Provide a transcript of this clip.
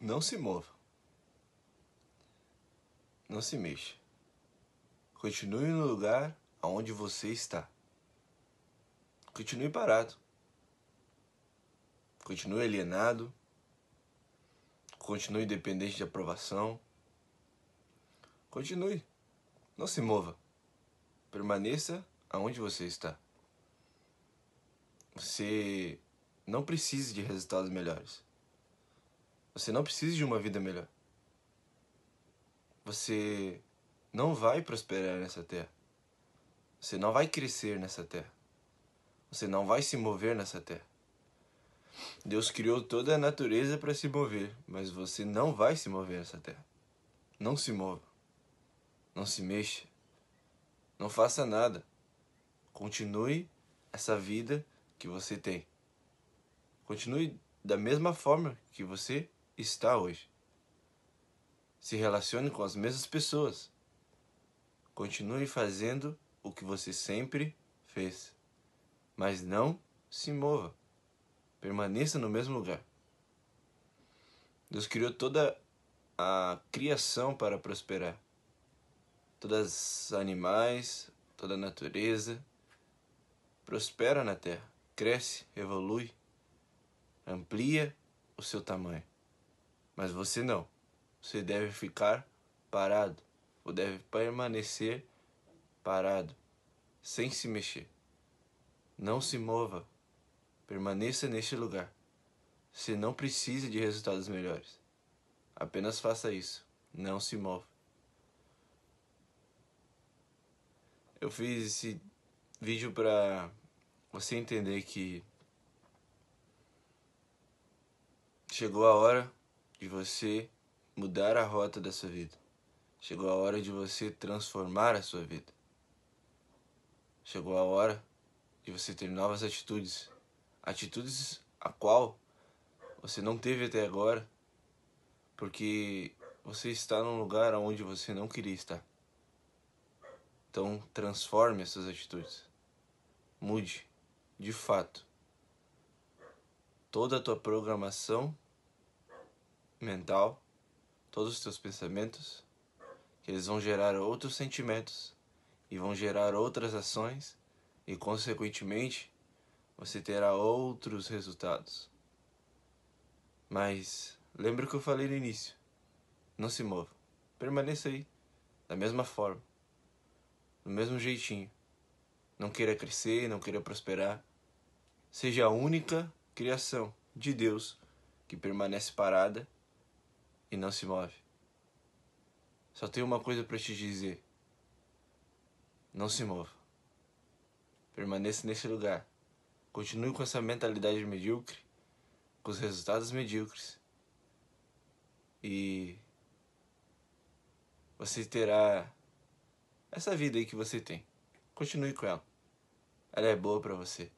Não se mova. Não se mexa. Continue no lugar aonde você está. Continue parado. Continue alienado. Continue dependente de aprovação. Continue. Não se mova. Permaneça aonde você está. Você não precisa de resultados melhores. Você não precisa de uma vida melhor. Você não vai prosperar nessa terra. Você não vai crescer nessa terra. Você não vai se mover nessa terra. Deus criou toda a natureza para se mover, mas você não vai se mover nessa terra. Não se mova. Não se mexa. Não faça nada. Continue essa vida que você tem. Continue da mesma forma que você está hoje. Se relacione com as mesmas pessoas. Continue fazendo o que você sempre fez. Mas não se mova. Permaneça no mesmo lugar. Deus criou toda a criação para prosperar. Todos os animais, toda a natureza prospera na terra, cresce, evolui, amplia o seu tamanho. Mas você não. Você deve ficar parado. Ou deve permanecer parado, sem se mexer. Não se mova. Permaneça neste lugar. Você não precisa de resultados melhores. Apenas faça isso. Não se mova. Eu fiz esse vídeo para você entender que chegou a hora de você mudar a rota da sua vida. Chegou a hora de você transformar a sua vida. Chegou a hora de você ter novas atitudes. Atitudes a qual você não teve até agora, porque você está num lugar onde você não queria estar. Então, transforme essas atitudes. Mude, de fato, toda a tua programação mental, todos os teus pensamentos, que eles vão gerar outros sentimentos e vão gerar outras ações e consequentemente você terá outros resultados. Mas lembre o que eu falei no início. Não se mova. Permaneça aí, da mesma forma, do mesmo jeitinho. Não queira crescer, não queira prosperar. Seja a única criação de Deus que permanece parada e não se move. Só tenho uma coisa para te dizer. Não se mova. Permaneça nesse lugar. Continue com essa mentalidade medíocre, com os resultados medíocres. E você terá essa vida aí que você tem. Continue com ela. Ela é boa para você.